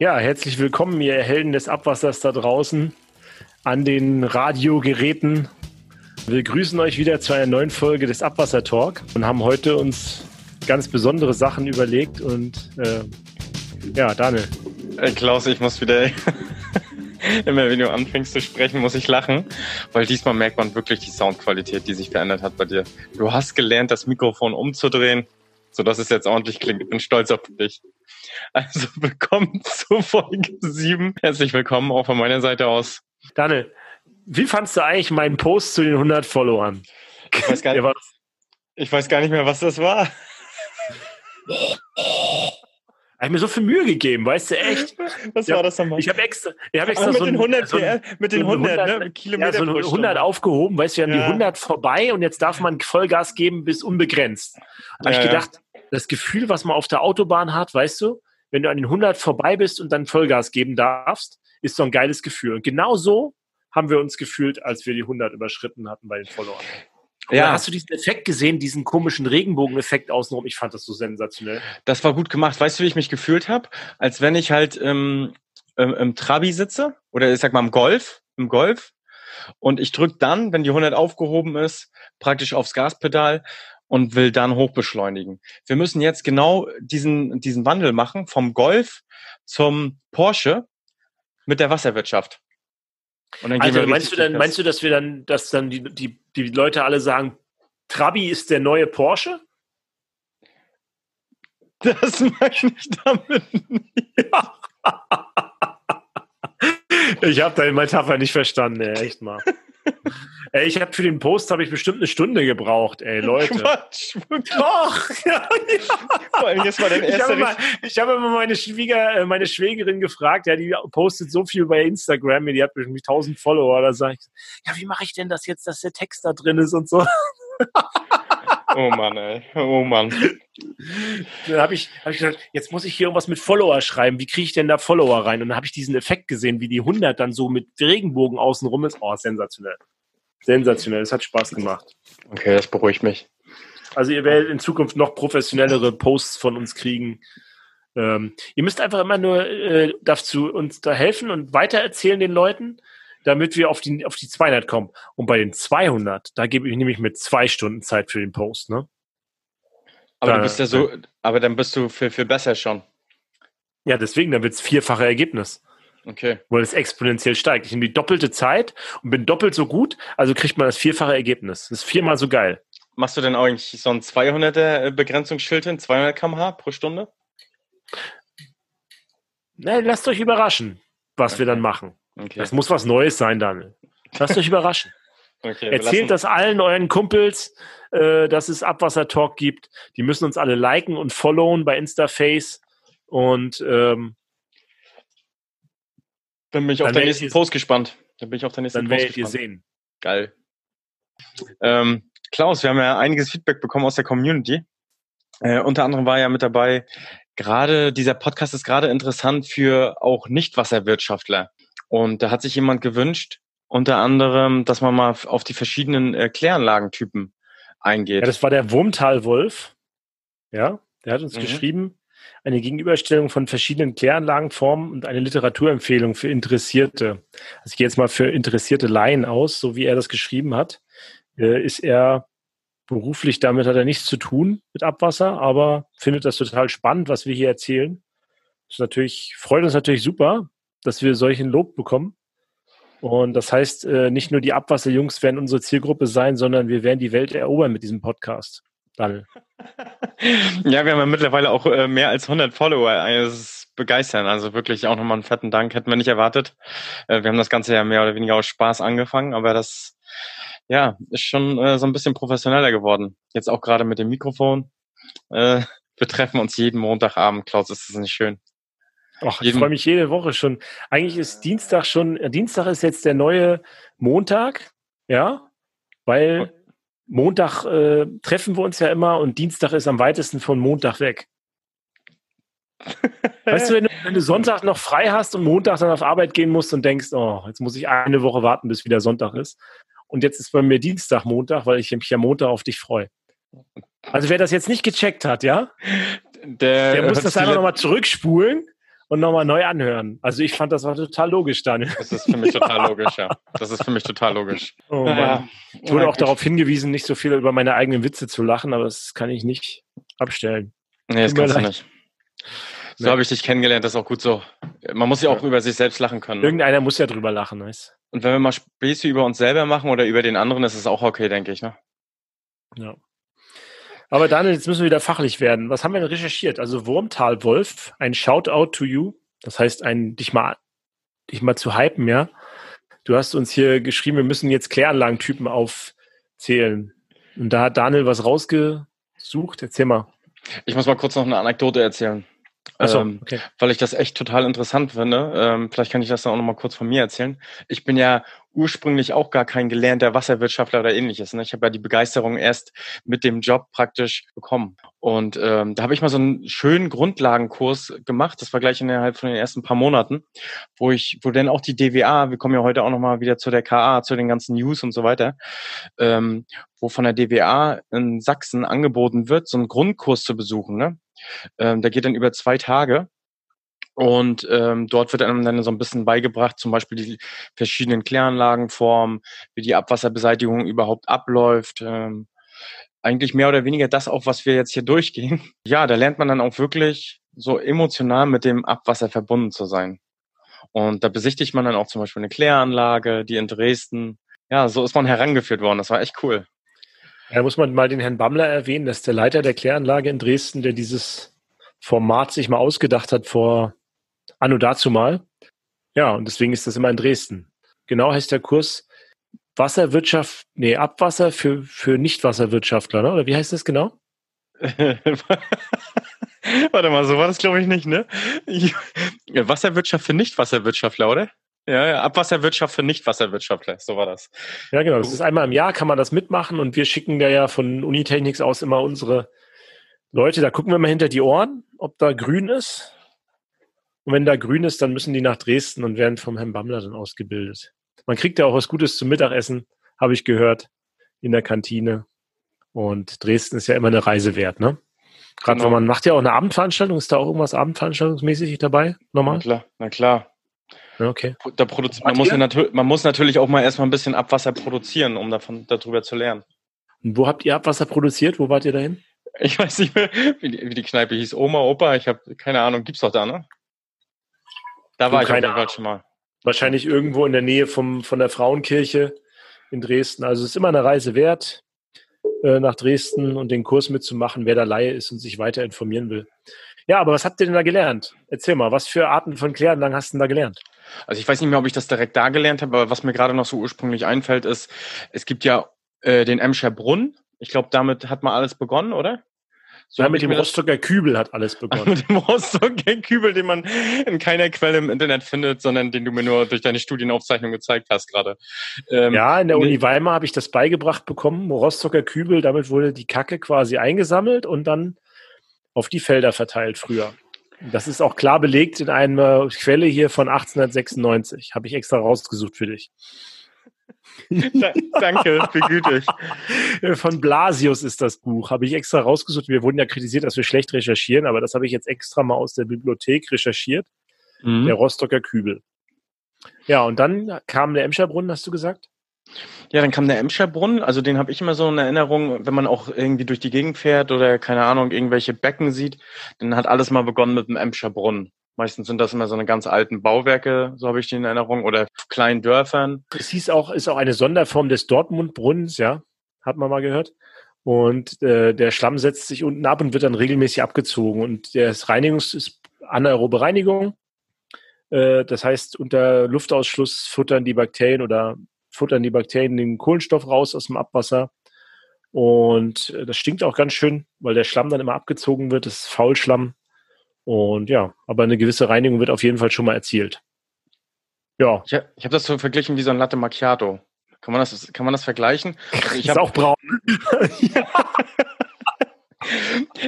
Ja, herzlich willkommen, ihr Helden des Abwassers da draußen an den Radiogeräten. Wir grüßen euch wieder zu einer neuen Folge des Abwasser Talk und haben heute uns ganz besondere Sachen überlegt und äh, ja, Daniel. Hey Klaus, ich muss wieder immer wenn du anfängst zu sprechen, muss ich lachen, weil diesmal merkt man wirklich die Soundqualität, die sich verändert hat bei dir. Du hast gelernt, das Mikrofon umzudrehen, sodass es jetzt ordentlich klingt. Ich bin stolz auf dich. Also willkommen zu Folge 7. Herzlich willkommen auch von meiner Seite aus. Daniel, wie fandst du eigentlich meinen Post zu den 100 Followern? Ich weiß gar nicht, ich weiß gar nicht mehr, was das war. habe mir so viel Mühe gegeben, weißt du, echt. Was ja, war das nochmal? Ich habe extra, ich hab extra mit so, den 100, so ein, mit den 100, 100 ne? Kilometer ja, so 100 aufgehoben, weißt du, wir haben ja. die 100 vorbei und jetzt darf man Vollgas geben bis unbegrenzt. Da habe ich gedacht, das Gefühl, was man auf der Autobahn hat, weißt du, wenn du an den 100 vorbei bist und dann Vollgas geben darfst, ist so ein geiles Gefühl. Und genau so haben wir uns gefühlt, als wir die 100 überschritten hatten bei den Followern. Ja. hast du diesen Effekt gesehen, diesen komischen Regenbogen-Effekt außenrum? Ich fand das so sensationell. Das war gut gemacht. Weißt du, wie ich mich gefühlt habe? Als wenn ich halt ähm, im, im Trabi sitze oder ich sag mal im Golf, im Golf. Und ich drücke dann, wenn die 100 aufgehoben ist, praktisch aufs Gaspedal und will dann hochbeschleunigen. Wir müssen jetzt genau diesen, diesen Wandel machen vom Golf zum Porsche mit der Wasserwirtschaft. also meinst du dann, meinst du, dass wir dann, dass dann die, die, die Leute alle sagen, Trabi ist der neue Porsche? Das meine ich damit nicht. ich habe deine Metapher nicht verstanden, ey, echt mal. Ey, ich habe für den Post habe ich bestimmt eine Stunde gebraucht, ey, Leute. Quatsch, Doch, ja, ja. Vor allem jetzt mal dein ich habe, ich immer meine Schwieger, äh, meine Schwägerin gefragt, ja, die postet so viel bei Instagram, die hat bestimmt 1000 Follower, da sage ich, ja, wie mache ich denn das jetzt, dass der Text da drin ist und so. Oh Mann, ey. Oh Mann. Dann habe ich, hab ich gesagt, jetzt muss ich hier irgendwas mit Follower schreiben. Wie kriege ich denn da Follower rein? Und dann habe ich diesen Effekt gesehen, wie die 100 dann so mit Regenbogen außenrum ist. Oh, sensationell. Sensationell, es hat Spaß gemacht. Okay, das beruhigt mich. Also ihr werdet in Zukunft noch professionellere Posts von uns kriegen. Ähm, ihr müsst einfach immer nur äh, dazu uns da helfen und weitererzählen den Leuten, damit wir auf die, auf die 200 kommen. Und bei den 200, da gebe ich nämlich mit zwei Stunden Zeit für den Post, ne? Aber da, du bist ja so, aber dann bist du viel, viel besser schon. Ja, deswegen, dann wird es vierfache Ergebnis. Okay. Weil es exponentiell steigt. Ich nehme die doppelte Zeit und bin doppelt so gut, also kriegt man das vierfache Ergebnis. Das ist viermal so geil. Machst du denn eigentlich so ein 200er Begrenzungsschild hin, 200 km/h pro Stunde? Na, lasst euch überraschen, was okay. wir dann machen. Okay. Das muss was Neues sein, Daniel. Lasst euch überraschen. Okay, Erzählt das allen euren Kumpels, äh, dass es Abwasser-Talk gibt. Die müssen uns alle liken und followen bei Instaface. Und ähm, dann bin ich auf den nächsten Post gespannt. Dann bin ich auf den nächsten dann Post gespannt. ihr sehen. Geil. Ähm, Klaus, wir haben ja einiges Feedback bekommen aus der Community. Äh, unter anderem war ja mit dabei, gerade dieser Podcast ist gerade interessant für auch Nicht-Wasserwirtschaftler. Und da hat sich jemand gewünscht, unter anderem, dass man mal auf die verschiedenen äh, Kläranlagentypen eingeht. Ja, das war der Wurmtalwolf. Ja, der hat uns mhm. geschrieben, eine Gegenüberstellung von verschiedenen Kläranlagenformen und eine Literaturempfehlung für Interessierte. Also ich gehe jetzt mal für interessierte Laien aus, so wie er das geschrieben hat. Äh, ist er beruflich, damit hat er nichts zu tun mit Abwasser, aber findet das total spannend, was wir hier erzählen. Das ist natürlich, freut uns natürlich super, dass wir solchen Lob bekommen. Und das heißt, äh, nicht nur die Abwasserjungs werden unsere Zielgruppe sein, sondern wir werden die Welt erobern mit diesem Podcast. Daniel. ja, wir haben ja mittlerweile auch äh, mehr als 100 Follower. Das ist begeistern. Also wirklich auch nochmal einen fetten Dank. Hätten wir nicht erwartet. Äh, wir haben das Ganze ja mehr oder weniger aus Spaß angefangen, aber das ja, ist schon äh, so ein bisschen professioneller geworden. Jetzt auch gerade mit dem Mikrofon. Äh, wir treffen uns jeden Montagabend. Klaus, ist das nicht schön? Ach, ich freue mich jede Woche schon. Eigentlich ist Dienstag schon, Dienstag ist jetzt der neue Montag, ja, weil Montag äh, treffen wir uns ja immer und Dienstag ist am weitesten von Montag weg. weißt du wenn, du, wenn du Sonntag noch frei hast und Montag dann auf Arbeit gehen musst und denkst, oh, jetzt muss ich eine Woche warten, bis wieder Sonntag ist. Und jetzt ist bei mir Dienstag, Montag, weil ich mich ja Montag auf dich freue. Also wer das jetzt nicht gecheckt hat, ja, der, der muss das einfach nochmal zurückspulen und nochmal neu anhören. Also ich fand, das war total logisch, Daniel. Das ist für mich total logisch, ja. Das ist für mich total logisch. Oh Mann. Ich wurde auch darauf hingewiesen, nicht so viel über meine eigenen Witze zu lachen, aber das kann ich nicht abstellen. Nee, das kannst du nicht. So nee. habe ich dich kennengelernt, das ist auch gut so. Man muss ja auch ja. über sich selbst lachen können. Ne? Irgendeiner muss ja drüber lachen, weißt Und wenn wir mal Späße über uns selber machen oder über den anderen, ist es auch okay, denke ich, ne? Ja. Aber Daniel, jetzt müssen wir wieder fachlich werden. Was haben wir denn recherchiert? Also Wurmtal Wolf, ein Shoutout to you. Das heißt, ein dich mal, dich mal zu hypen, ja. Du hast uns hier geschrieben, wir müssen jetzt Kläranlagentypen aufzählen. Und da hat Daniel was rausgesucht. Erzähl mal. Ich muss mal kurz noch eine Anekdote erzählen. So, ähm, okay. weil ich das echt total interessant finde. Ähm, vielleicht kann ich das dann auch noch mal kurz von mir erzählen. Ich bin ja ursprünglich auch gar kein gelernter Wasserwirtschaftler oder ähnliches. Ne? Ich habe ja die Begeisterung erst mit dem Job praktisch bekommen. Und ähm, da habe ich mal so einen schönen Grundlagenkurs gemacht. Das war gleich innerhalb von den ersten paar Monaten, wo ich, wo dann auch die DWA, wir kommen ja heute auch nochmal wieder zu der KA, zu den ganzen News und so weiter, ähm, wo von der DWA in Sachsen angeboten wird, so einen Grundkurs zu besuchen. Ne? Ähm, der geht dann über zwei Tage. Und ähm, dort wird einem dann so ein bisschen beigebracht, zum Beispiel die verschiedenen Kläranlagenformen, wie die Abwasserbeseitigung überhaupt abläuft. Ähm, eigentlich mehr oder weniger das auch, was wir jetzt hier durchgehen. Ja, da lernt man dann auch wirklich so emotional mit dem Abwasser verbunden zu sein. Und da besichtigt man dann auch zum Beispiel eine Kläranlage, die in Dresden. Ja, so ist man herangeführt worden. Das war echt cool. Da muss man mal den Herrn Bammler erwähnen, das ist der Leiter der Kläranlage in Dresden, der dieses Format sich mal ausgedacht hat vor anno dazu mal. Ja, und deswegen ist das immer in Dresden. Genau heißt der Kurs Wasserwirtschaft, nee, Abwasser für, für Nichtwasserwirtschaftler, ne? oder wie heißt das genau? Warte mal, so war das glaube ich nicht, ne? Wasserwirtschaft für Nichtwasserwirtschaftler, oder? Ja, ja, Abwasserwirtschaft für Nichtwasserwirtschaftler, so war das. Ja, genau. Das ist einmal im Jahr, kann man das mitmachen und wir schicken da ja von Unitechnics aus immer unsere Leute, da gucken wir mal hinter die Ohren, ob da grün ist. Und wenn da grün ist, dann müssen die nach Dresden und werden vom Herrn Bammler dann ausgebildet. Man kriegt ja auch was Gutes zum Mittagessen, habe ich gehört, in der Kantine. Und Dresden ist ja immer eine Reise wert, ne? Gerade genau. wenn man macht ja auch eine Abendveranstaltung, ist da auch irgendwas Abendveranstaltungsmäßig dabei? Nochmal? Na klar, na klar. Okay. Da man, muss ja man muss natürlich auch mal erstmal ein bisschen Abwasser produzieren, um davon darüber zu lernen. Und wo habt ihr Abwasser produziert? Wo wart ihr dahin? Ich weiß nicht mehr, wie die, wie die Kneipe hieß. Oma, Opa, ich habe keine Ahnung. Gibt's doch da, ne? Da war ich auf jeden Fall schon mal. Wahrscheinlich irgendwo in der Nähe vom, von der Frauenkirche in Dresden. Also es ist immer eine Reise wert, äh, nach Dresden und den Kurs mitzumachen, wer da Laie ist und sich weiter informieren will. Ja, aber was habt ihr denn da gelernt? Erzähl mal, was für Arten von Kläranlagen hast du denn da gelernt? Also ich weiß nicht mehr, ob ich das direkt da gelernt habe, aber was mir gerade noch so ursprünglich einfällt, ist, es gibt ja äh, den Emscher Brunnen. Ich glaube, damit hat man alles begonnen, oder? So ja, mit dem Rostocker Kübel hat alles begonnen. mit dem Rostocker Kübel, den man in keiner Quelle im Internet findet, sondern den du mir nur durch deine Studienaufzeichnung gezeigt hast gerade. Ähm, ja, in der Uni Weimar habe ich das beigebracht bekommen. Rostocker Kübel, damit wurde die Kacke quasi eingesammelt und dann auf die Felder verteilt früher. Das ist auch klar belegt in einer Quelle hier von 1896. Habe ich extra rausgesucht für dich. Danke, begütig. Von Blasius ist das Buch. Habe ich extra rausgesucht. Wir wurden ja kritisiert, dass wir schlecht recherchieren, aber das habe ich jetzt extra mal aus der Bibliothek recherchiert. Mhm. Der Rostocker Kübel. Ja, und dann kam der Emscherbrunnen, hast du gesagt? Ja, dann kam der Emscherbrunnen. Also den habe ich immer so in Erinnerung, wenn man auch irgendwie durch die Gegend fährt oder keine Ahnung, irgendwelche Becken sieht, dann hat alles mal begonnen mit dem Emscherbrunnen. Meistens sind das immer so eine ganz alten Bauwerke, so habe ich die in Erinnerung, oder kleinen Dörfern. Es hieß auch, ist auch eine Sonderform des Dortmundbrunnens, ja, hat man mal gehört. Und äh, der Schlamm setzt sich unten ab und wird dann regelmäßig abgezogen. Und das Reinigungs ist anaerobe Reinigung. Äh, das heißt, unter Luftausschluss futtern die Bakterien oder futtern die Bakterien den Kohlenstoff raus aus dem Abwasser. Und äh, das stinkt auch ganz schön, weil der Schlamm dann immer abgezogen wird. Das ist Faulschlamm. Und ja, aber eine gewisse Reinigung wird auf jeden Fall schon mal erzielt. Ja. Ich, habe das so verglichen wie so ein Latte Macchiato. Kann man das, kann man das vergleichen? Also ich ist auch braun.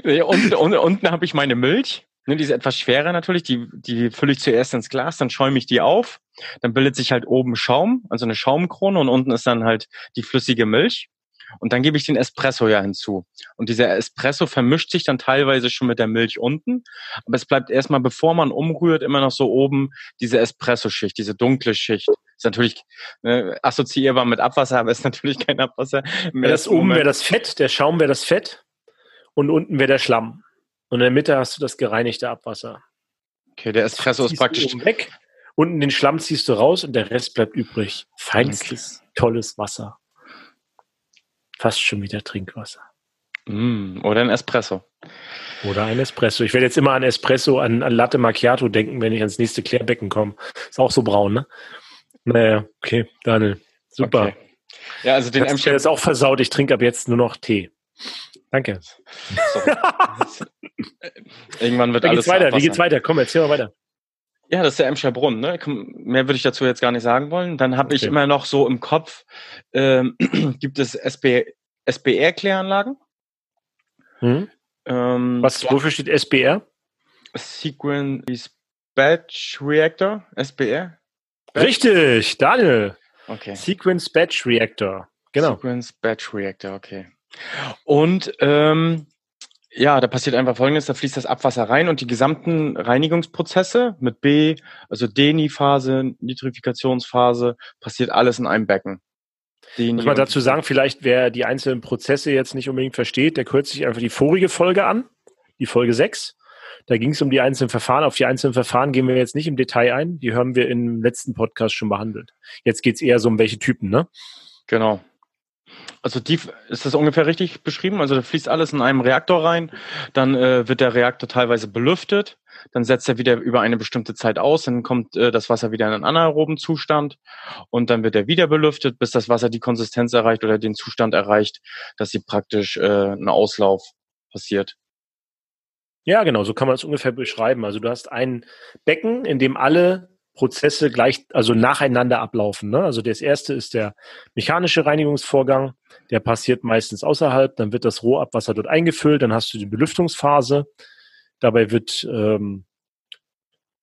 und, und, unten habe ich meine Milch. Ne, die ist etwas schwerer natürlich. Die, die fülle ich zuerst ins Glas, dann schäume ich die auf. Dann bildet sich halt oben Schaum, also eine Schaumkrone und unten ist dann halt die flüssige Milch. Und dann gebe ich den Espresso ja hinzu. Und dieser Espresso vermischt sich dann teilweise schon mit der Milch unten. Aber es bleibt erstmal, bevor man umrührt, immer noch so oben diese Espresso-Schicht, diese dunkle Schicht. Ist natürlich ne, assoziierbar mit Abwasser, aber ist natürlich kein Abwasser. Ja, das oben wäre das Fett, der Schaum wäre das Fett und unten wäre der Schlamm. Und in der Mitte hast du das gereinigte Abwasser. Okay, der Espresso ist praktisch weg. Unten den Schlamm ziehst du raus und der Rest bleibt übrig. Feinstes, okay. tolles Wasser. Fast schon wieder Trinkwasser. Mm, oder ein Espresso. Oder ein Espresso. Ich werde jetzt immer an Espresso, an, an Latte Macchiato denken, wenn ich ans nächste Klärbecken komme. Ist auch so braun, ne? Naja, okay, Daniel. Super. Okay. Ja, also den Emscher ist auch versaut. Ich trinke ab jetzt nur noch Tee. Danke. So. Irgendwann wird Wie alles. Geht's weiter? Wie geht's weiter? Komm, erzähl mal weiter. Ja, das ist der Emscher Brunnen. Ne? Mehr würde ich dazu jetzt gar nicht sagen wollen. Dann habe okay. ich immer noch so im Kopf, ähm, gibt es SB, SBR-Kläranlagen. Hm. Ähm, Was, wofür steht SBR? Sequence Batch Reactor, SBR. Batch? Richtig, Daniel. Okay. Sequence Batch Reactor. Genau. Sequence Batch Reactor, okay. Und ähm, ja, da passiert einfach Folgendes, da fließt das Abwasser rein und die gesamten Reinigungsprozesse mit B, also Deni-Phase, Nitrifikationsphase, passiert alles in einem Becken. Deni Muss man dazu sagen, vielleicht wer die einzelnen Prozesse jetzt nicht unbedingt versteht, der kürzt sich einfach die vorige Folge an, die Folge 6. Da ging es um die einzelnen Verfahren. Auf die einzelnen Verfahren gehen wir jetzt nicht im Detail ein. Die haben wir im letzten Podcast schon behandelt. Jetzt geht es eher so um welche Typen, ne? Genau. Also die, ist das ungefähr richtig beschrieben? Also da fließt alles in einem Reaktor rein, dann äh, wird der Reaktor teilweise belüftet, dann setzt er wieder über eine bestimmte Zeit aus, dann kommt äh, das Wasser wieder in einen anaeroben Zustand und dann wird er wieder belüftet, bis das Wasser die Konsistenz erreicht oder den Zustand erreicht, dass sie praktisch äh, ein Auslauf passiert. Ja, genau, so kann man es ungefähr beschreiben. Also du hast ein Becken, in dem alle Prozesse gleich, also nacheinander ablaufen. Ne? Also das erste ist der mechanische Reinigungsvorgang, der passiert meistens außerhalb, dann wird das Rohabwasser dort eingefüllt, dann hast du die Belüftungsphase. Dabei wird ähm,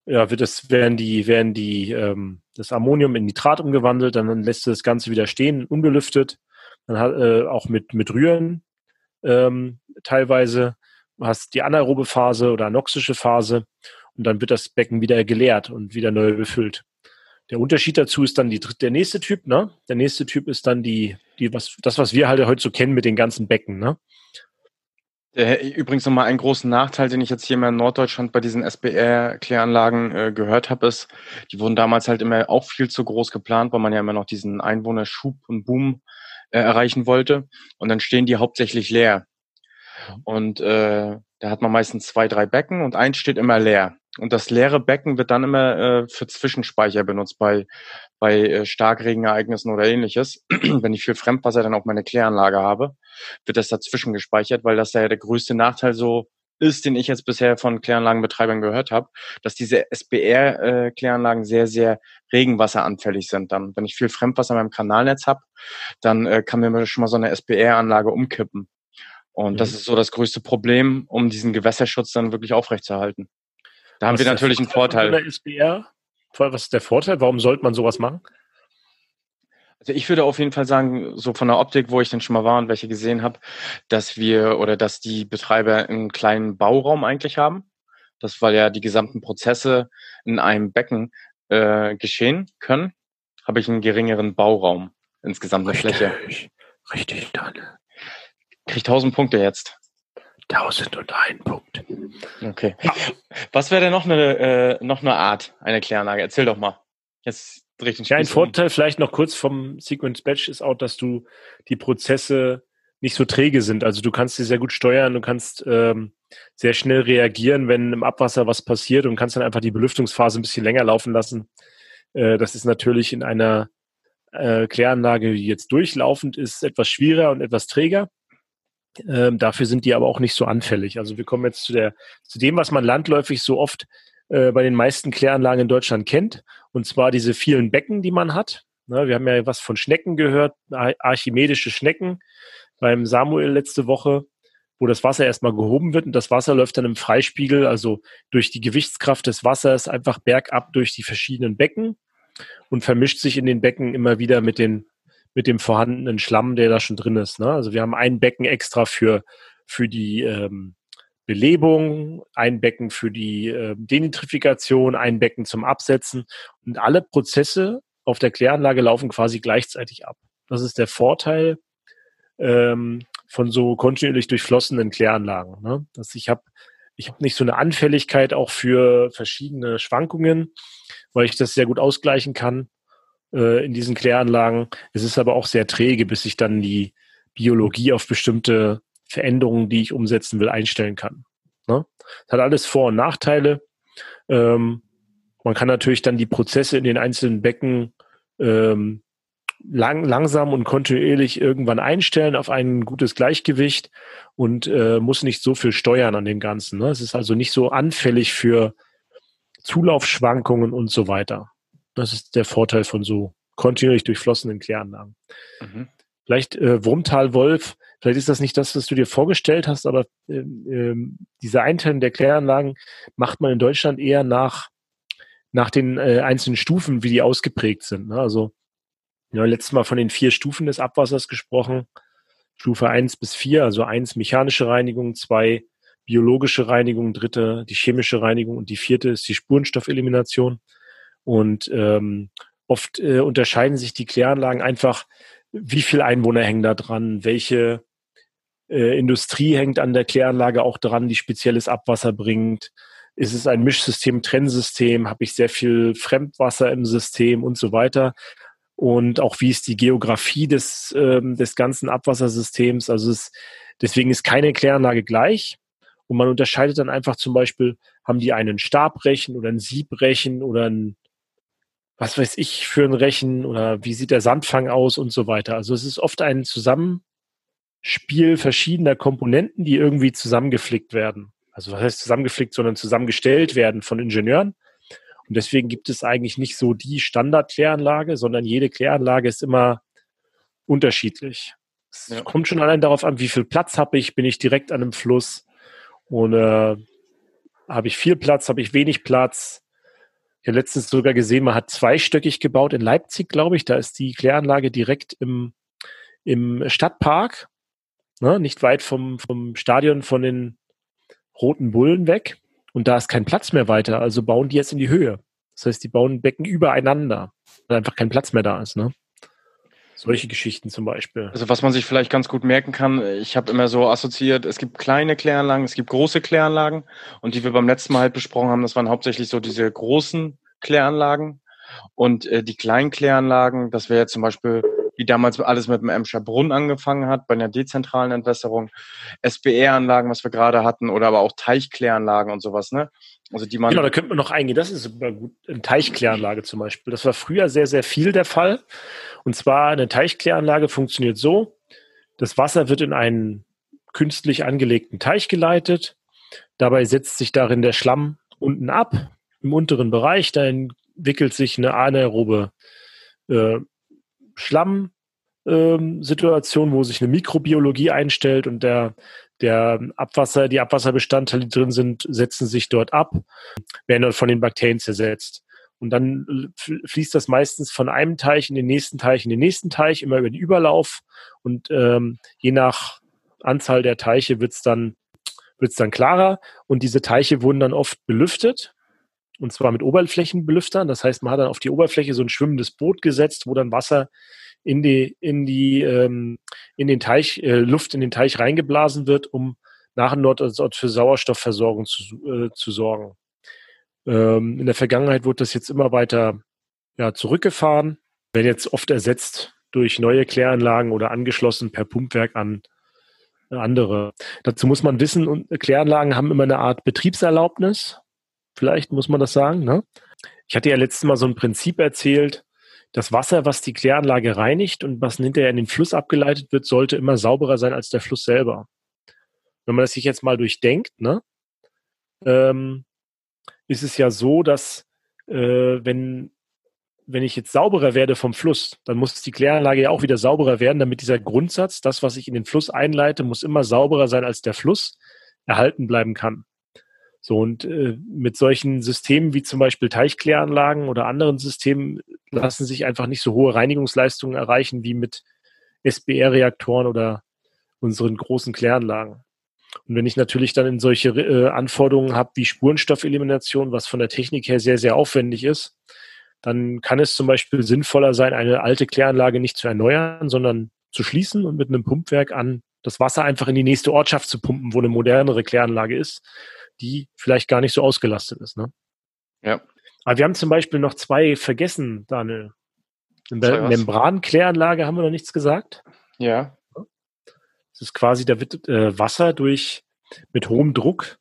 ja, wird es, werden die, werden die, ähm, das Ammonium in Nitrat umgewandelt, dann lässt du das Ganze wieder stehen, unbelüftet, dann hat, äh, auch mit, mit Rühren ähm, teilweise, hast die anaerobe Phase oder anoxische Phase und dann wird das Becken wieder geleert und wieder neu befüllt. Der Unterschied dazu ist dann die, der nächste Typ, ne? Der nächste Typ ist dann die, die, was, das, was wir halt heute so kennen mit den ganzen Becken, ne? Übrigens nochmal einen großen Nachteil, den ich jetzt hier mal in Norddeutschland bei diesen SBR-Kläranlagen äh, gehört habe, ist, die wurden damals halt immer auch viel zu groß geplant, weil man ja immer noch diesen Einwohnerschub und Boom äh, erreichen wollte. Und dann stehen die hauptsächlich leer. Und äh, da hat man meistens zwei, drei Becken und eins steht immer leer. Und das leere Becken wird dann immer äh, für Zwischenspeicher benutzt bei, bei äh, Starkregenereignissen oder ähnliches. Wenn ich viel Fremdwasser dann auf meine Kläranlage habe, wird das dazwischen gespeichert, weil das ja der größte Nachteil so ist, den ich jetzt bisher von Kläranlagenbetreibern gehört habe, dass diese SBR-Kläranlagen äh, sehr, sehr regenwasseranfällig sind. Dann, wenn ich viel Fremdwasser in meinem Kanalnetz habe, dann äh, kann mir schon mal so eine SBR-Anlage umkippen. Und mhm. das ist so das größte Problem, um diesen Gewässerschutz dann wirklich aufrechtzuerhalten. Da haben was wir natürlich einen Vorteil. SBR? Was ist der Vorteil? Warum sollte man sowas machen? Also ich würde auf jeden Fall sagen, so von der Optik, wo ich denn schon mal war und welche gesehen habe, dass wir oder dass die Betreiber einen kleinen Bauraum eigentlich haben. Das weil ja die gesamten Prozesse in einem Becken äh, geschehen können, habe ich einen geringeren Bauraum insgesamt eine Fläche. Richtig, Daniel. Krieg 1000 Punkte jetzt. 1001 Punkt. Okay. Was wäre denn noch eine, äh, noch eine Art, eine Kläranlage? Erzähl doch mal. Jetzt richtig. Ja, ein Vorteil vielleicht noch kurz vom Sequence Batch ist auch, dass du die Prozesse nicht so träge sind. Also du kannst sie sehr gut steuern, du kannst ähm, sehr schnell reagieren, wenn im Abwasser was passiert und kannst dann einfach die Belüftungsphase ein bisschen länger laufen lassen. Äh, das ist natürlich in einer äh, Kläranlage, die jetzt durchlaufend ist, etwas schwieriger und etwas träger. Ähm, dafür sind die aber auch nicht so anfällig. Also wir kommen jetzt zu, der, zu dem, was man landläufig so oft äh, bei den meisten Kläranlagen in Deutschland kennt, und zwar diese vielen Becken, die man hat. Na, wir haben ja was von Schnecken gehört, archimedische Schnecken beim Samuel letzte Woche, wo das Wasser erstmal gehoben wird und das Wasser läuft dann im Freispiegel, also durch die Gewichtskraft des Wassers einfach bergab durch die verschiedenen Becken und vermischt sich in den Becken immer wieder mit den mit dem vorhandenen Schlamm, der da schon drin ist. Ne? Also wir haben ein Becken extra für, für die ähm, Belebung, ein Becken für die äh, Denitrifikation, ein Becken zum Absetzen. Und alle Prozesse auf der Kläranlage laufen quasi gleichzeitig ab. Das ist der Vorteil ähm, von so kontinuierlich durchflossenen Kläranlagen. Ne? Dass ich habe ich hab nicht so eine Anfälligkeit auch für verschiedene Schwankungen, weil ich das sehr gut ausgleichen kann äh, in diesen Kläranlagen. Es ist aber auch sehr träge, bis ich dann die Biologie auf bestimmte Veränderungen, die ich umsetzen will, einstellen kann. Ne? Das hat alles Vor- und Nachteile. Ähm, man kann natürlich dann die Prozesse in den einzelnen Becken ähm, lang, langsam und kontinuierlich irgendwann einstellen auf ein gutes Gleichgewicht und äh, muss nicht so viel steuern an dem Ganzen. Ne? Es ist also nicht so anfällig für Zulaufschwankungen und so weiter. Das ist der Vorteil von so kontinuierlich durchflossenen Kläranlagen. Mhm. Vielleicht äh, Wurmtal-Wolf Vielleicht ist das nicht das, was du dir vorgestellt hast, aber ähm, ähm, diese Einteilung der Kläranlagen macht man in Deutschland eher nach, nach den äh, einzelnen Stufen, wie die ausgeprägt sind. Ne? Also, ja, letztes Mal von den vier Stufen des Abwassers gesprochen. Stufe eins bis vier, also eins mechanische Reinigung, zwei biologische Reinigung, dritte die chemische Reinigung und die vierte ist die Spurenstoffelimination. Und ähm, oft äh, unterscheiden sich die Kläranlagen einfach, wie viele Einwohner hängen da dran, welche äh, Industrie hängt an der Kläranlage auch dran, die spezielles Abwasser bringt. Ist es ein Mischsystem, Trennsystem? Habe ich sehr viel Fremdwasser im System und so weiter? Und auch wie ist die Geografie des, ähm, des ganzen Abwassersystems? Also es, deswegen ist keine Kläranlage gleich. Und man unterscheidet dann einfach zum Beispiel, haben die einen Stabrechen oder ein Siebrechen oder ein, was weiß ich, für ein Rechen oder wie sieht der Sandfang aus und so weiter. Also es ist oft ein Zusammen, Spiel verschiedener Komponenten, die irgendwie zusammengeflickt werden. Also was heißt zusammengeflickt, sondern zusammengestellt werden von Ingenieuren. Und deswegen gibt es eigentlich nicht so die Standardkläranlage, sondern jede Kläranlage ist immer unterschiedlich. Es ja. kommt schon allein darauf an, wie viel Platz habe ich, bin ich direkt an einem Fluss oder habe ich viel Platz, habe ich wenig Platz. Habe letztens sogar gesehen, man hat zweistöckig gebaut in Leipzig, glaube ich. Da ist die Kläranlage direkt im, im Stadtpark ne, nicht weit vom, vom Stadion von den Roten Bullen weg. Und da ist kein Platz mehr weiter. Also bauen die jetzt in die Höhe. Das heißt, die bauen Becken übereinander, weil einfach kein Platz mehr da ist. Ne? Solche Geschichten zum Beispiel. Also was man sich vielleicht ganz gut merken kann, ich habe immer so assoziiert, es gibt kleine Kläranlagen, es gibt große Kläranlagen und die wir beim letzten Mal halt besprochen haben, das waren hauptsächlich so diese großen Kläranlagen und äh, die kleinen Kläranlagen, das wäre zum Beispiel wie damals alles mit dem Emscher Brunnen angefangen hat, bei einer dezentralen Entwässerung, SBR-Anlagen, was wir gerade hatten, oder aber auch Teichkläranlagen und sowas, ne? Also die man. Genau, da könnte man noch eingehen. Das ist super gut. Eine Teichkläranlage zum Beispiel. Das war früher sehr, sehr viel der Fall. Und zwar eine Teichkläranlage funktioniert so: Das Wasser wird in einen künstlich angelegten Teich geleitet. Dabei setzt sich darin der Schlamm unten ab, im unteren Bereich. Da entwickelt sich eine anaerobe äh, Schlammsituation, ähm, wo sich eine Mikrobiologie einstellt und der, der Abwasser, die Abwasserbestandteile, die drin sind, setzen sich dort ab, werden dort von den Bakterien zersetzt. Und dann fließt das meistens von einem Teich in den nächsten Teich, in den nächsten Teich, immer über den Überlauf. Und ähm, je nach Anzahl der Teiche wird es dann, wird's dann klarer. Und diese Teiche wurden dann oft belüftet und zwar mit Oberflächenbelüftern. Das heißt, man hat dann auf die Oberfläche so ein schwimmendes Boot gesetzt, wo dann Wasser in die, in die, ähm, in den Teich, äh, Luft in den Teich reingeblasen wird, um nach und dort für Sauerstoffversorgung zu, äh, zu sorgen. Ähm, in der Vergangenheit wurde das jetzt immer weiter ja, zurückgefahren, werden jetzt oft ersetzt durch neue Kläranlagen oder angeschlossen per Pumpwerk an andere. Dazu muss man wissen, Kläranlagen haben immer eine Art Betriebserlaubnis vielleicht muss man das sagen. Ne? Ich hatte ja letztes Mal so ein Prinzip erzählt, das Wasser, was die Kläranlage reinigt und was hinterher in den Fluss abgeleitet wird, sollte immer sauberer sein als der Fluss selber. Wenn man das sich jetzt mal durchdenkt, ne, ähm, ist es ja so, dass äh, wenn, wenn ich jetzt sauberer werde vom Fluss, dann muss die Kläranlage ja auch wieder sauberer werden, damit dieser Grundsatz, das, was ich in den Fluss einleite, muss immer sauberer sein als der Fluss, erhalten bleiben kann. So, und äh, mit solchen Systemen wie zum Beispiel Teichkläranlagen oder anderen Systemen lassen sich einfach nicht so hohe Reinigungsleistungen erreichen wie mit SBR-Reaktoren oder unseren großen Kläranlagen. Und wenn ich natürlich dann in solche äh, Anforderungen habe wie Spurenstoffelimination, was von der Technik her sehr, sehr aufwendig ist, dann kann es zum Beispiel sinnvoller sein, eine alte Kläranlage nicht zu erneuern, sondern zu schließen und mit einem Pumpwerk an das Wasser einfach in die nächste Ortschaft zu pumpen, wo eine modernere Kläranlage ist, die vielleicht gar nicht so ausgelastet ist. Ne? Ja. Aber wir haben zum Beispiel noch zwei vergessen, Daniel. In der Membrankläranlage haben wir noch nichts gesagt. Ja. Das ist quasi, da wird äh, Wasser durch, mit hohem Druck,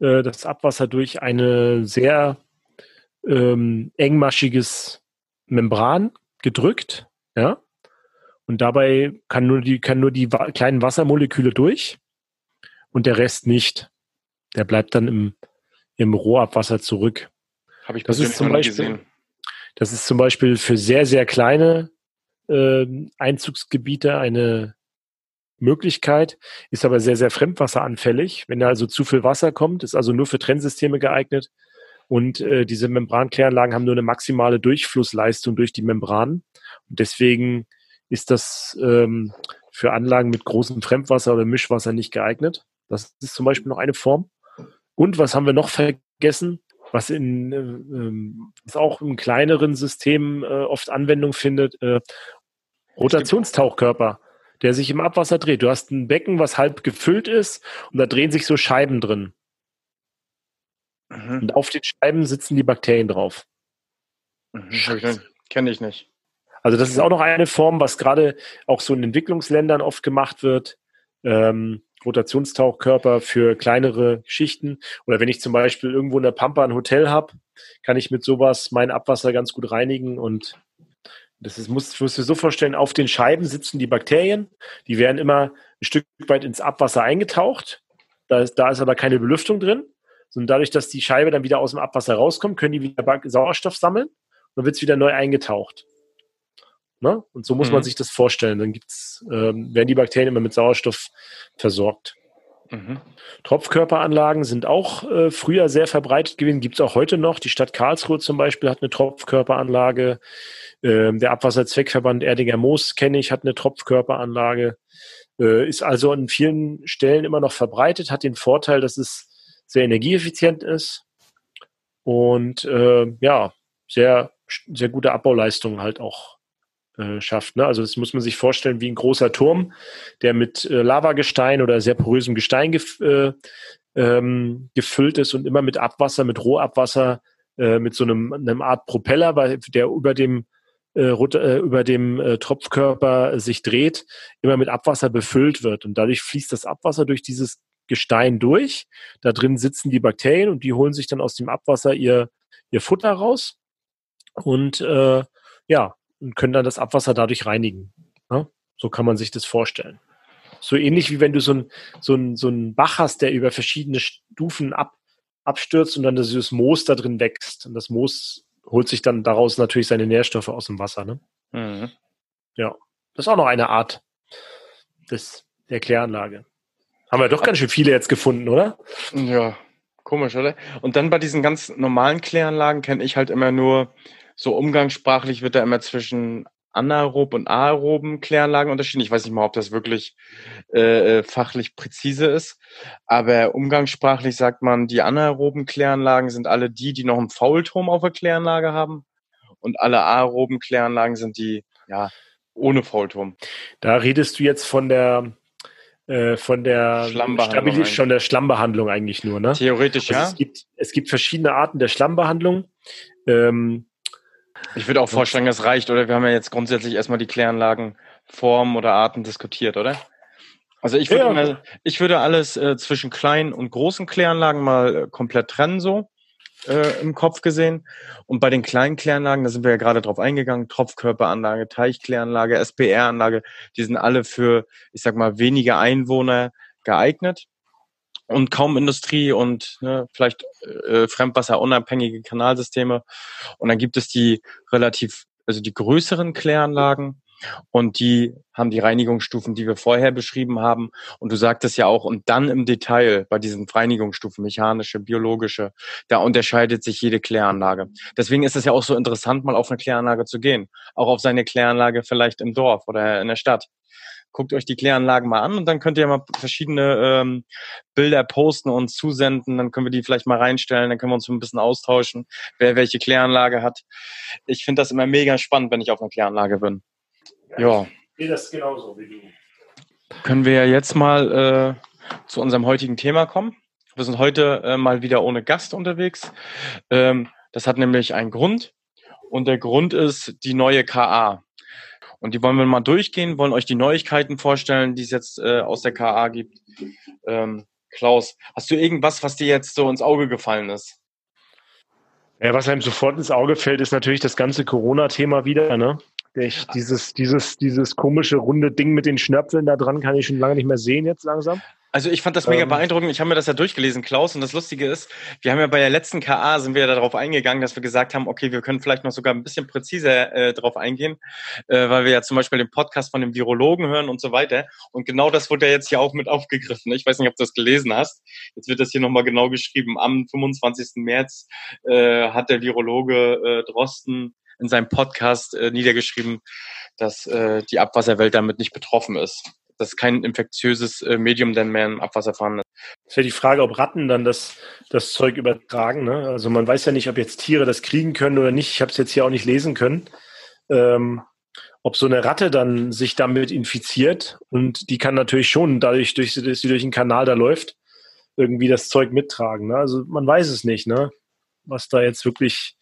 äh, das Abwasser durch eine sehr ähm, engmaschiges Membran gedrückt, ja. Und dabei kann nur die, kann nur die wa kleinen Wassermoleküle durch und der Rest nicht. Der bleibt dann im, im Rohrabwasser zurück. Habe ich das ist zum Beispiel, gesehen. Das ist zum Beispiel für sehr, sehr kleine äh, Einzugsgebiete eine Möglichkeit, ist aber sehr, sehr fremdwasseranfällig. Wenn da also zu viel Wasser kommt, ist also nur für Trennsysteme geeignet. Und äh, diese Membrankläranlagen haben nur eine maximale Durchflussleistung durch die Membran. Und deswegen ist das ähm, für Anlagen mit großem Fremdwasser oder Mischwasser nicht geeignet. Das ist zum Beispiel noch eine Form. Und was haben wir noch vergessen? Was in äh, ähm, was auch im kleineren System äh, oft Anwendung findet, äh, Rotationstauchkörper, der sich im Abwasser dreht. Du hast ein Becken, was halb gefüllt ist und da drehen sich so Scheiben drin. Mhm. Und auf den Scheiben sitzen die Bakterien drauf. Mhm, Kenne ich nicht. Also das ist auch noch eine Form, was gerade auch so in Entwicklungsländern oft gemacht wird. Ähm, Rotationstauchkörper für kleinere Schichten. Oder wenn ich zum Beispiel irgendwo in der Pampa ein Hotel habe, kann ich mit sowas mein Abwasser ganz gut reinigen und das ist, muss, musst du dir so vorstellen, auf den Scheiben sitzen die Bakterien, die werden immer ein Stück weit ins Abwasser eingetaucht. Da ist, da ist aber keine Belüftung drin. Und dadurch, dass die Scheibe dann wieder aus dem Abwasser rauskommt, können die wieder Sauerstoff sammeln und dann wird es wieder neu eingetaucht. Ne? Und so muss mhm. man sich das vorstellen. Dann gibt's, ähm, werden die Bakterien immer mit Sauerstoff versorgt. Mhm. Tropfkörperanlagen sind auch äh, früher sehr verbreitet gewesen, gibt es auch heute noch. Die Stadt Karlsruhe zum Beispiel hat eine Tropfkörperanlage. Ähm, der Abwasserzweckverband Erdinger Moos, kenne ich, hat eine Tropfkörperanlage. Äh, ist also an vielen Stellen immer noch verbreitet, hat den Vorteil, dass es sehr energieeffizient ist und äh, ja, sehr, sehr gute Abbauleistungen halt auch äh, schafft. Ne? Also das muss man sich vorstellen wie ein großer Turm, der mit äh, Lavagestein oder sehr porösem Gestein gef äh, ähm, gefüllt ist und immer mit Abwasser, mit Rohabwasser, äh, mit so einem, einem Art Propeller, weil der über dem äh, über dem Tropfkörper sich dreht, immer mit Abwasser befüllt wird. Und dadurch fließt das Abwasser durch dieses Gestein durch. Da drin sitzen die Bakterien und die holen sich dann aus dem Abwasser ihr, ihr Futter raus und äh, ja, und können dann das Abwasser dadurch reinigen. Ja? So kann man sich das vorstellen. So ähnlich wie wenn du so ein, so ein, so ein Bach hast, der über verschiedene Stufen ab, abstürzt und dann das Moos da drin wächst. Und das Moos holt sich dann daraus natürlich seine Nährstoffe aus dem Wasser. Ne? Mhm. Ja, das ist auch noch eine Art des, der Kläranlage. Haben wir doch ganz schön viele jetzt gefunden, oder? Ja, komisch, oder? Und dann bei diesen ganz normalen Kläranlagen kenne ich halt immer nur, so umgangssprachlich wird da immer zwischen anaerob und aeroben Kläranlagen unterschieden. Ich weiß nicht mal, ob das wirklich äh, äh, fachlich präzise ist, aber umgangssprachlich sagt man, die anaeroben Kläranlagen sind alle die, die noch einen Faulturm auf der Kläranlage haben und alle aeroben Kläranlagen sind die, ja, ohne Faulturm. Da redest du jetzt von der äh, von der Schlammbehandlung, schon der Schlammbehandlung eigentlich nur, ne? Theoretisch, also ja. Es gibt, es gibt verschiedene Arten der Schlammbehandlung. Ähm, ich würde auch vorschlagen, das reicht, oder? Wir haben ja jetzt grundsätzlich erstmal die Kläranlagen, Formen oder Arten diskutiert, oder? Also ich würde, ja. mal, ich würde alles äh, zwischen kleinen und großen Kläranlagen mal äh, komplett trennen, so äh, im Kopf gesehen. Und bei den kleinen Kläranlagen, da sind wir ja gerade drauf eingegangen, Tropfkörperanlage, Teichkläranlage, SPR-Anlage, die sind alle für, ich sag mal, wenige Einwohner geeignet und kaum Industrie und ne, vielleicht äh, fremdwasserunabhängige Kanalsysteme. Und dann gibt es die relativ, also die größeren Kläranlagen, und die haben die Reinigungsstufen, die wir vorher beschrieben haben. Und du sagtest ja auch, und dann im Detail bei diesen Reinigungsstufen, mechanische, biologische, da unterscheidet sich jede Kläranlage. Deswegen ist es ja auch so interessant, mal auf eine Kläranlage zu gehen. Auch auf seine Kläranlage vielleicht im Dorf oder in der Stadt guckt euch die Kläranlagen mal an und dann könnt ihr mal verschiedene ähm, Bilder posten und zusenden. Dann können wir die vielleicht mal reinstellen, dann können wir uns ein bisschen austauschen, wer welche Kläranlage hat. Ich finde das immer mega spannend, wenn ich auf einer Kläranlage bin. Ja. Ich sehe das genauso wie du. Können wir ja jetzt mal äh, zu unserem heutigen Thema kommen. Wir sind heute äh, mal wieder ohne Gast unterwegs. Ähm, das hat nämlich einen Grund. Und der Grund ist die neue KA. Und die wollen wir mal durchgehen, wollen euch die Neuigkeiten vorstellen, die es jetzt äh, aus der KA gibt. Ähm, Klaus, hast du irgendwas, was dir jetzt so ins Auge gefallen ist? Ja, was einem sofort ins Auge fällt, ist natürlich das ganze Corona-Thema wieder. Ne? Ich, dieses, dieses, dieses komische runde Ding mit den Schnöpfeln da dran kann ich schon lange nicht mehr sehen jetzt langsam. Also ich fand das mega ähm, beeindruckend. Ich habe mir das ja durchgelesen, Klaus. Und das Lustige ist, wir haben ja bei der letzten KA sind wir ja darauf eingegangen, dass wir gesagt haben, okay, wir können vielleicht noch sogar ein bisschen präziser äh, darauf eingehen, äh, weil wir ja zum Beispiel den Podcast von dem Virologen hören und so weiter. Und genau das wurde ja jetzt hier auch mit aufgegriffen. Ich weiß nicht, ob du das gelesen hast. Jetzt wird das hier nochmal genau geschrieben. Am 25. März äh, hat der Virologe äh, Drosten in seinem Podcast äh, niedergeschrieben, dass äh, die Abwasserwelt damit nicht betroffen ist dass kein infektiöses äh, Medium denn mehr im Abwasser vorhanden ist. Es wäre die Frage, ob Ratten dann das, das Zeug übertragen. Ne? Also man weiß ja nicht, ob jetzt Tiere das kriegen können oder nicht. Ich habe es jetzt hier auch nicht lesen können. Ähm, ob so eine Ratte dann sich damit infiziert und die kann natürlich schon dadurch, durch, dass sie durch den Kanal da läuft, irgendwie das Zeug mittragen. Ne? Also man weiß es nicht, ne? was da jetzt wirklich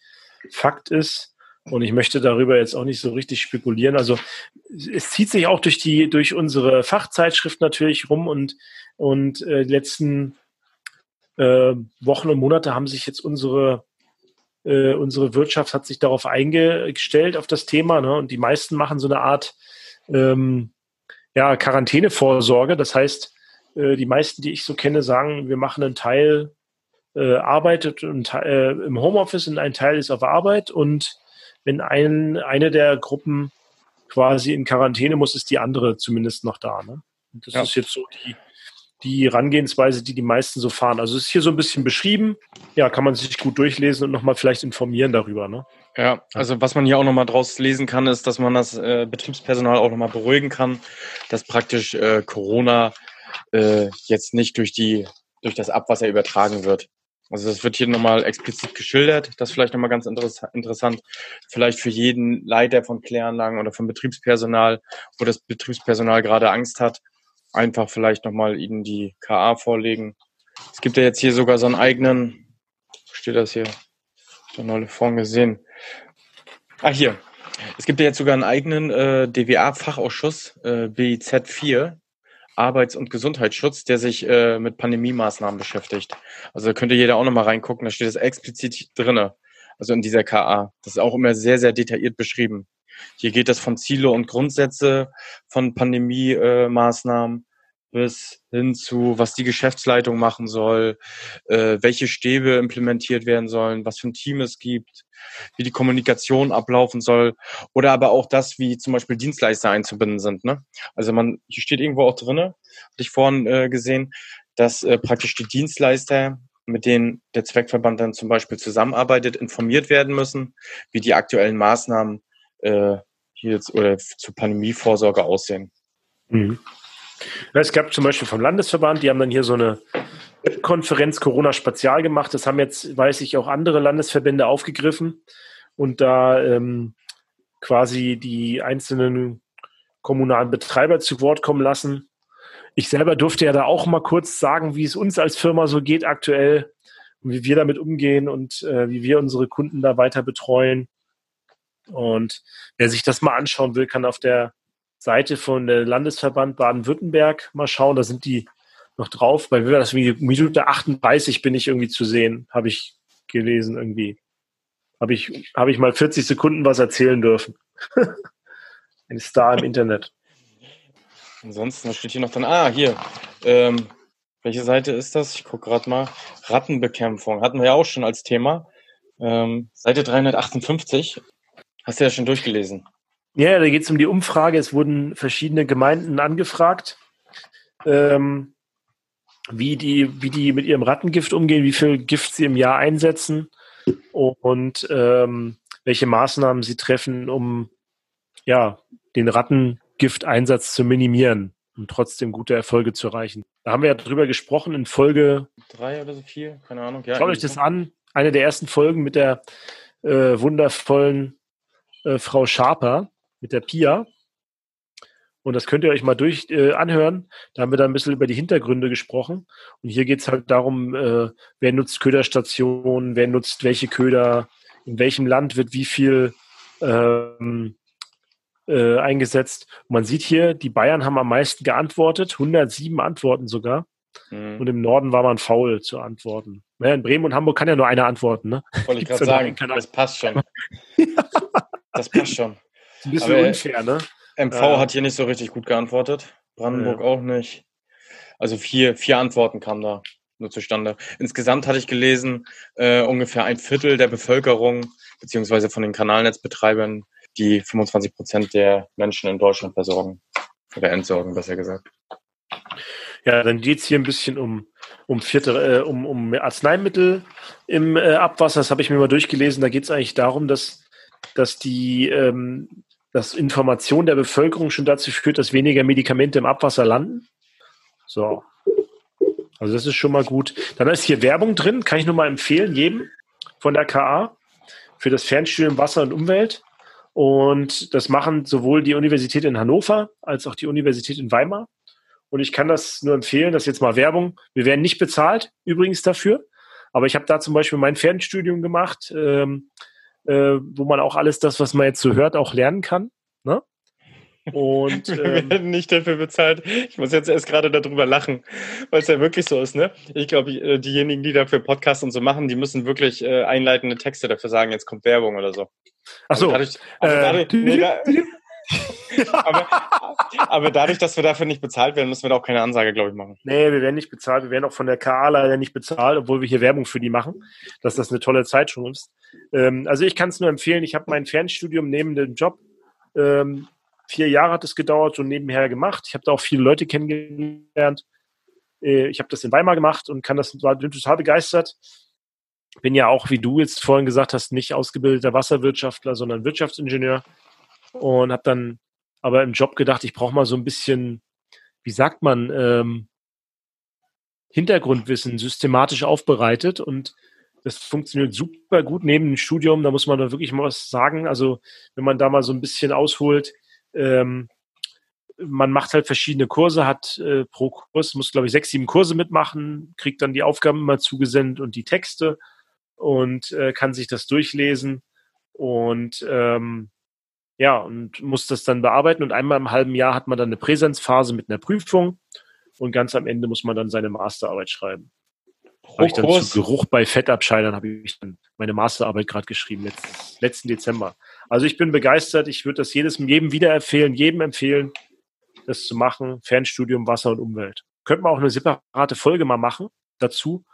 Fakt ist. Und ich möchte darüber jetzt auch nicht so richtig spekulieren. Also es zieht sich auch durch die, durch unsere Fachzeitschrift natürlich rum und, und äh, letzten äh, Wochen und Monate haben sich jetzt unsere, äh, unsere Wirtschaft hat sich darauf eingestellt, auf das Thema. Ne? Und die meisten machen so eine Art ähm, ja, Quarantänevorsorge. Das heißt, äh, die meisten, die ich so kenne, sagen, wir machen einen Teil äh, arbeitet und, äh, im Homeoffice und ein Teil ist auf Arbeit und wenn ein, eine der Gruppen quasi in Quarantäne muss, ist die andere zumindest noch da. Ne? Und das ja. ist jetzt so die, die Herangehensweise, die die meisten so fahren. Also es ist hier so ein bisschen beschrieben. Ja, kann man sich gut durchlesen und nochmal vielleicht informieren darüber. Ne? Ja, also was man hier auch nochmal draus lesen kann, ist, dass man das äh, Betriebspersonal auch nochmal beruhigen kann, dass praktisch äh, Corona äh, jetzt nicht durch die durch das Abwasser übertragen wird. Also das wird hier nochmal explizit geschildert. Das ist vielleicht nochmal ganz interessant. Vielleicht für jeden Leiter von Kläranlagen oder von Betriebspersonal, wo das Betriebspersonal gerade Angst hat, einfach vielleicht nochmal ihnen die KA vorlegen. Es gibt ja jetzt hier sogar so einen eigenen, wo steht das hier? So neulich vorhin gesehen. Ah, hier. Es gibt ja jetzt sogar einen eigenen äh, DWA-Fachausschuss, äh, BIZ 4, Arbeits- und Gesundheitsschutz, der sich äh, mit Pandemie-Maßnahmen beschäftigt. Also da könnte jeder auch nochmal reingucken, da steht es explizit drinne, also in dieser KA. Das ist auch immer sehr, sehr detailliert beschrieben. Hier geht es von Ziele und Grundsätze von Pandemie-Maßnahmen bis hin zu, was die Geschäftsleitung machen soll, äh, welche Stäbe implementiert werden sollen, was für ein Team es gibt, wie die Kommunikation ablaufen soll oder aber auch das, wie zum Beispiel Dienstleister einzubinden sind. Ne? Also man, hier steht irgendwo auch drinne, hatte ich vorhin äh, gesehen, dass äh, praktisch die Dienstleister, mit denen der Zweckverband dann zum Beispiel zusammenarbeitet, informiert werden müssen, wie die aktuellen Maßnahmen äh, hier jetzt oder zur Pandemievorsorge aussehen. Mhm. Es gab zum Beispiel vom Landesverband, die haben dann hier so eine Konferenz Corona Spezial gemacht. Das haben jetzt, weiß ich, auch andere Landesverbände aufgegriffen und da ähm, quasi die einzelnen kommunalen Betreiber zu Wort kommen lassen. Ich selber durfte ja da auch mal kurz sagen, wie es uns als Firma so geht aktuell und wie wir damit umgehen und äh, wie wir unsere Kunden da weiter betreuen. Und wer sich das mal anschauen will, kann auf der Seite von der Landesverband Baden-Württemberg mal schauen. Da sind die noch drauf. Bei Minute 38 bin ich irgendwie zu sehen, habe ich gelesen irgendwie. Habe ich, habe ich mal 40 Sekunden was erzählen dürfen. Ein Star im Internet. Ansonsten, was steht hier noch drin? Ah, hier. Ähm, welche Seite ist das? Ich gucke gerade mal. Rattenbekämpfung. Hatten wir ja auch schon als Thema. Ähm, Seite 358. Hast du ja schon durchgelesen. Ja, da geht es um die Umfrage. Es wurden verschiedene Gemeinden angefragt, ähm, wie, die, wie die mit ihrem Rattengift umgehen, wie viel Gift sie im Jahr einsetzen und ähm, welche Maßnahmen sie treffen, um ja, den Rattengifteinsatz zu minimieren und trotzdem gute Erfolge zu erreichen. Da haben wir ja drüber gesprochen in Folge drei oder so vier, keine Ahnung. Ja, Schaut euch das an. Eine der ersten Folgen mit der äh, wundervollen äh, Frau Schaper, mit der Pia. Und das könnt ihr euch mal durch äh, anhören. Da haben wir dann ein bisschen über die Hintergründe gesprochen. Und hier geht es halt darum, äh, wer nutzt Köderstationen, wer nutzt welche Köder, in welchem Land wird wie viel ähm, äh, eingesetzt. Und man sieht hier, die Bayern haben am meisten geantwortet, 107 Antworten sogar. Mhm. Und im Norden war man faul zu antworten. Naja, in Bremen und Hamburg kann ja nur einer antworten. Ne? Wollte ich gerade sagen, das passt schon. das passt schon. Ein bisschen Aber unfair, ne? MV äh, hat hier nicht so richtig gut geantwortet. Brandenburg ja. auch nicht. Also vier, vier Antworten kamen da nur zustande. Insgesamt hatte ich gelesen, äh, ungefähr ein Viertel der Bevölkerung, beziehungsweise von den Kanalnetzbetreibern, die 25 Prozent der Menschen in Deutschland versorgen. Oder entsorgen, besser gesagt. Ja, dann geht es hier ein bisschen um, um, vierte, äh, um, um Arzneimittel im äh, Abwasser. Das habe ich mir mal durchgelesen. Da geht es eigentlich darum, dass, dass die ähm, dass Information der Bevölkerung schon dazu führt, dass weniger Medikamente im Abwasser landen. So. Also das ist schon mal gut. Dann ist hier Werbung drin, kann ich nur mal empfehlen, jedem von der KA für das Fernstudium Wasser und Umwelt. Und das machen sowohl die Universität in Hannover als auch die Universität in Weimar. Und ich kann das nur empfehlen, das ist jetzt mal Werbung. Wir werden nicht bezahlt, übrigens dafür. Aber ich habe da zum Beispiel mein Fernstudium gemacht. Ähm, äh, wo man auch alles das, was man jetzt so hört, auch lernen kann. Ne? Und ähm, wir werden nicht dafür bezahlt. Ich muss jetzt erst gerade darüber lachen, weil es ja wirklich so ist, ne? Ich glaube, äh, diejenigen, die dafür Podcasts und so machen, die müssen wirklich äh, einleitende Texte dafür sagen, jetzt kommt Werbung oder so. Ach so. Also dadurch, also dadurch, äh, nee, da, aber, aber, dadurch, dass wir dafür nicht bezahlt werden, müssen wir da auch keine Ansage, glaube ich, machen. Nee, wir werden nicht bezahlt. Wir werden auch von der KA leider nicht bezahlt, obwohl wir hier Werbung für die machen, dass das eine tolle Zeit schon ist. Ähm, also ich kann es nur empfehlen. Ich habe mein Fernstudium neben dem Job, ähm, vier Jahre hat es gedauert, so nebenher gemacht. Ich habe da auch viele Leute kennengelernt. Äh, ich habe das in Weimar gemacht und kann das, war total begeistert. Bin ja auch, wie du jetzt vorhin gesagt hast, nicht ausgebildeter Wasserwirtschaftler, sondern Wirtschaftsingenieur und habe dann aber im Job gedacht, ich brauche mal so ein bisschen, wie sagt man, ähm, Hintergrundwissen systematisch aufbereitet und das funktioniert super gut neben dem Studium. Da muss man da wirklich mal was sagen. Also wenn man da mal so ein bisschen ausholt, ähm, man macht halt verschiedene Kurse, hat äh, pro Kurs, muss glaube ich sechs, sieben Kurse mitmachen, kriegt dann die Aufgaben immer zugesendet und die Texte und äh, kann sich das durchlesen und ähm, ja, und muss das dann bearbeiten. Und einmal im halben Jahr hat man dann eine Präsenzphase mit einer Prüfung und ganz am Ende muss man dann seine Masterarbeit schreiben. Habe ich dann Kurs. zu Geruch bei Fettabscheidern habe ich dann meine Masterarbeit gerade geschrieben, letzten, letzten Dezember. Also ich bin begeistert, ich würde das jedes, jedem wieder empfehlen, jedem empfehlen, das zu machen. Fernstudium Wasser und Umwelt. Könnte man auch eine separate Folge mal machen dazu.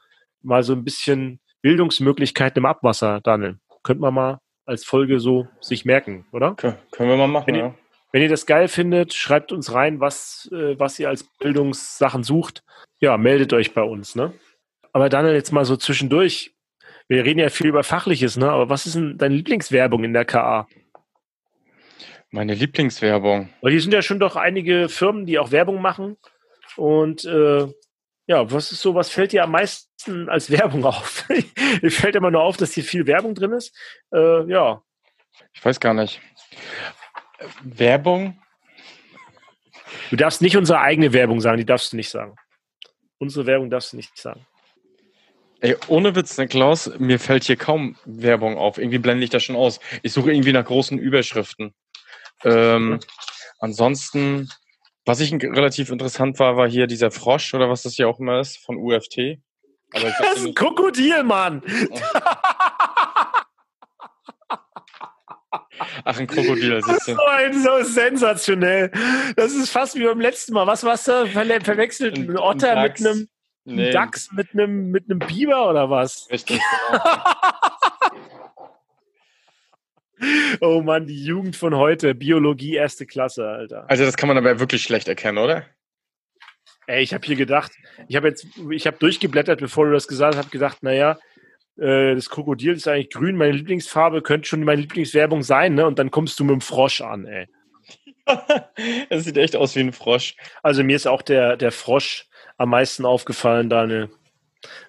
Mal so ein bisschen Bildungsmöglichkeiten im Abwasser, Daniel. Könnte man mal als Folge so sich merken, oder? Okay, können wir mal machen, wenn ihr, ja. Wenn ihr das geil findet, schreibt uns rein, was, äh, was ihr als Bildungssachen sucht. Ja, meldet euch bei uns, ne? Aber Daniel, jetzt mal so zwischendurch. Wir reden ja viel über Fachliches, ne? Aber was ist denn deine Lieblingswerbung in der KA? Meine Lieblingswerbung. Weil hier sind ja schon doch einige Firmen, die auch Werbung machen. Und äh, ja, was ist so, was fällt dir am meisten als Werbung auf? Mir fällt immer nur auf, dass hier viel Werbung drin ist. Äh, ja. Ich weiß gar nicht. Werbung? Du darfst nicht unsere eigene Werbung sagen, die darfst du nicht sagen. Unsere Werbung darfst du nicht sagen. Ey, ohne Witz, ne, Klaus, mir fällt hier kaum Werbung auf. Irgendwie blende ich das schon aus. Ich suche irgendwie nach großen Überschriften. Ähm. Ansonsten was ich relativ interessant war, war hier dieser Frosch oder was das hier auch immer ist von UFT. Aber das ist ein Krokodil, Mann! Ach, ein Krokodil. Das ist so, ein, so sensationell. Das ist fast wie beim letzten Mal. Was warst du ver verwechselt? Ein, ein Otter ein mit einem nee. Dachs mit einem, mit einem Biber oder was? Richtig, genau. oh Mann, die Jugend von heute, Biologie erste Klasse, Alter. Also das kann man aber wirklich schlecht erkennen, oder? Ey, ich habe hier gedacht, ich habe jetzt, ich habe durchgeblättert, bevor du das gesagt hast, habe gedacht, naja, äh, das Krokodil ist eigentlich grün, meine Lieblingsfarbe könnte schon meine Lieblingswerbung sein, ne? Und dann kommst du mit dem Frosch an, ey. das sieht echt aus wie ein Frosch. Also mir ist auch der, der Frosch am meisten aufgefallen, Daniel.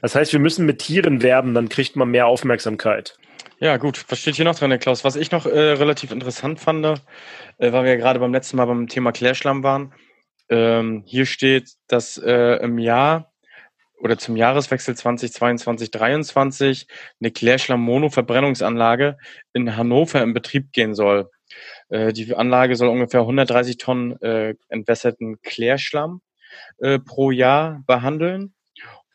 Das heißt, wir müssen mit Tieren werben, dann kriegt man mehr Aufmerksamkeit. Ja, gut. Was steht hier noch drin, Klaus? Was ich noch äh, relativ interessant fand, äh, weil wir ja gerade beim letzten Mal beim Thema Klärschlamm waren. Ähm, hier steht, dass äh, im Jahr oder zum Jahreswechsel 2022-23 eine Klärschlamm-Mono-Verbrennungsanlage in Hannover in Betrieb gehen soll. Äh, die Anlage soll ungefähr 130 Tonnen äh, entwässerten Klärschlamm äh, pro Jahr behandeln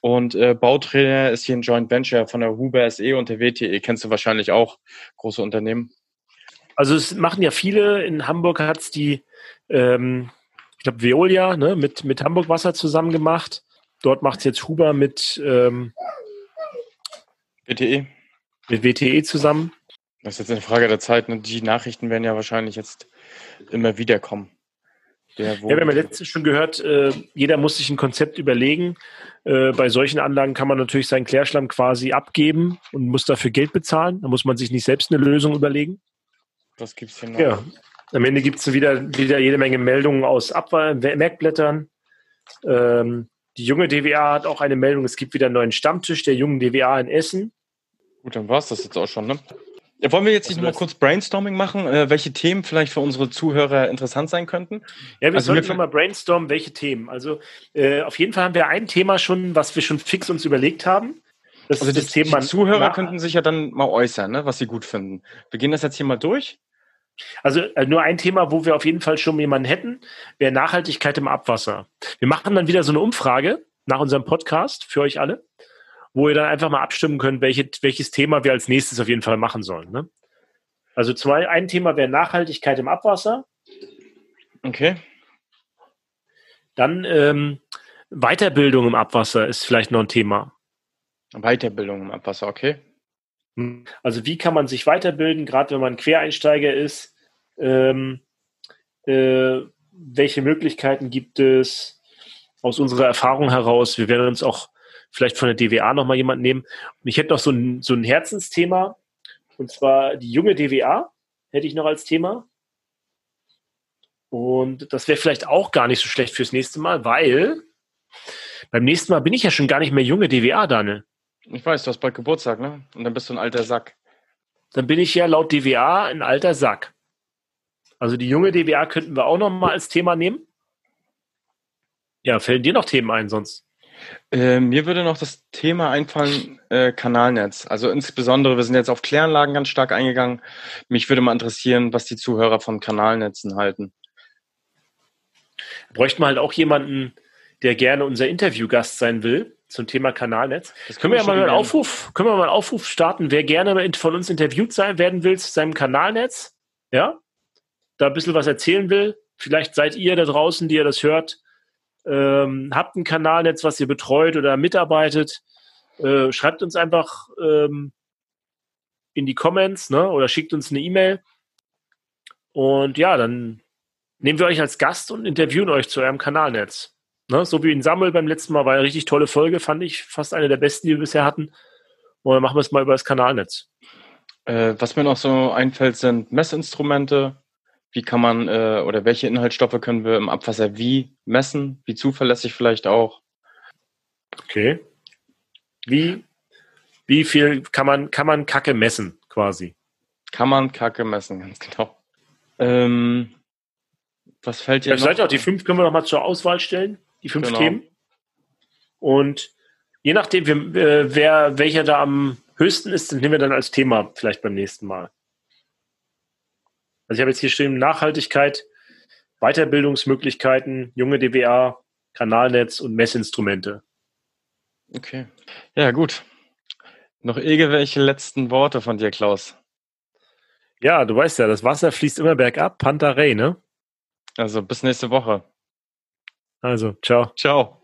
und äh, Bauträger ist hier ein Joint Venture von der Huber SE und der WTE. Kennst du wahrscheinlich auch, große Unternehmen. Also es machen ja viele. In Hamburg hat es die, ähm, ich glaube, Veolia ne, mit, mit Hamburg Wasser zusammen gemacht. Dort macht es jetzt Huber mit ähm, WTE. Mit WTE zusammen. Das ist jetzt eine Frage der Zeit. Ne? Die Nachrichten werden ja wahrscheinlich jetzt immer wieder kommen. Ja, wir haben ja letztens schon gehört, äh, jeder muss sich ein Konzept überlegen. Äh, bei solchen Anlagen kann man natürlich seinen Klärschlamm quasi abgeben und muss dafür Geld bezahlen. Da muss man sich nicht selbst eine Lösung überlegen. Was gibt es denn noch? Ja. Am Ende gibt es wieder, wieder jede Menge Meldungen aus Abwahl Merkblättern. Ähm, die junge DWA hat auch eine Meldung, es gibt wieder einen neuen Stammtisch der jungen DWA in Essen. Gut, dann war es das jetzt auch schon, ne? Wollen wir jetzt nicht also mal kurz Brainstorming machen, äh, welche Themen vielleicht für unsere Zuhörer interessant sein könnten? Ja, wir also sollten schon mal brainstormen, welche Themen. Also äh, auf jeden Fall haben wir ein Thema schon, was wir schon fix uns überlegt haben. Das also das Thema. Die Zuhörer könnten sich ja dann mal äußern, ne, was sie gut finden. Wir gehen das jetzt hier mal durch. Also äh, nur ein Thema, wo wir auf jeden Fall schon jemanden hätten, wäre Nachhaltigkeit im Abwasser. Wir machen dann wieder so eine Umfrage nach unserem Podcast für euch alle wo ihr dann einfach mal abstimmen könnt, welche, welches Thema wir als nächstes auf jeden Fall machen sollen. Ne? Also zwei, ein Thema wäre Nachhaltigkeit im Abwasser. Okay. Dann ähm, Weiterbildung im Abwasser ist vielleicht noch ein Thema. Weiterbildung im Abwasser, okay. Also wie kann man sich weiterbilden, gerade wenn man Quereinsteiger ist? Ähm, äh, welche Möglichkeiten gibt es aus unserer Erfahrung heraus? Wir werden uns auch vielleicht von der DWA nochmal jemand nehmen. Und ich hätte noch so ein, so ein Herzensthema, und zwar die junge DWA hätte ich noch als Thema. Und das wäre vielleicht auch gar nicht so schlecht fürs nächste Mal, weil beim nächsten Mal bin ich ja schon gar nicht mehr junge DWA, Daniel. Ich weiß, du hast bald Geburtstag, ne? Und dann bist du ein alter Sack. Dann bin ich ja laut DWA ein alter Sack. Also die junge DWA könnten wir auch noch mal als Thema nehmen. Ja, fällen dir noch Themen ein sonst? Äh, mir würde noch das Thema einfallen, äh, Kanalnetz. Also insbesondere, wir sind jetzt auf Kläranlagen ganz stark eingegangen. Mich würde mal interessieren, was die Zuhörer von Kanalnetzen halten. Bräuchten wir halt auch jemanden, der gerne unser Interviewgast sein will zum Thema Kanalnetz. Das können wir ja mal einen Aufruf, können wir mal einen Aufruf starten, wer gerne von uns interviewt sein werden will zu seinem Kanalnetz, ja, da ein bisschen was erzählen will. Vielleicht seid ihr da draußen, die ihr das hört, ähm, habt ein Kanalnetz, was ihr betreut oder mitarbeitet, äh, schreibt uns einfach ähm, in die Comments ne, oder schickt uns eine E-Mail. Und ja, dann nehmen wir euch als Gast und interviewen euch zu eurem Kanalnetz. Ne, so wie in Sammel beim letzten Mal war eine richtig tolle Folge, fand ich. Fast eine der besten, die wir bisher hatten. Und dann machen wir es mal über das Kanalnetz. Äh, was mir noch so einfällt, sind Messinstrumente, wie kann man äh, oder welche Inhaltsstoffe können wir im Abwasser wie messen? Wie zuverlässig vielleicht auch? Okay. Wie, wie viel kann man, kann man Kacke messen, quasi? Kann man Kacke messen, ganz genau. Ähm, was fällt dir Vielleicht auch die fünf können wir noch mal zur Auswahl stellen, die fünf genau. Themen. Und je nachdem, wer, wer welcher da am höchsten ist, den nehmen wir dann als Thema vielleicht beim nächsten Mal. Also ich habe jetzt hier stehen Nachhaltigkeit, Weiterbildungsmöglichkeiten, junge DWA, Kanalnetz und Messinstrumente. Okay. Ja, gut. Noch irgendwelche letzten Worte von dir, Klaus? Ja, du weißt ja, das Wasser fließt immer bergab, Pantarei, ne? Also bis nächste Woche. Also, ciao. Ciao.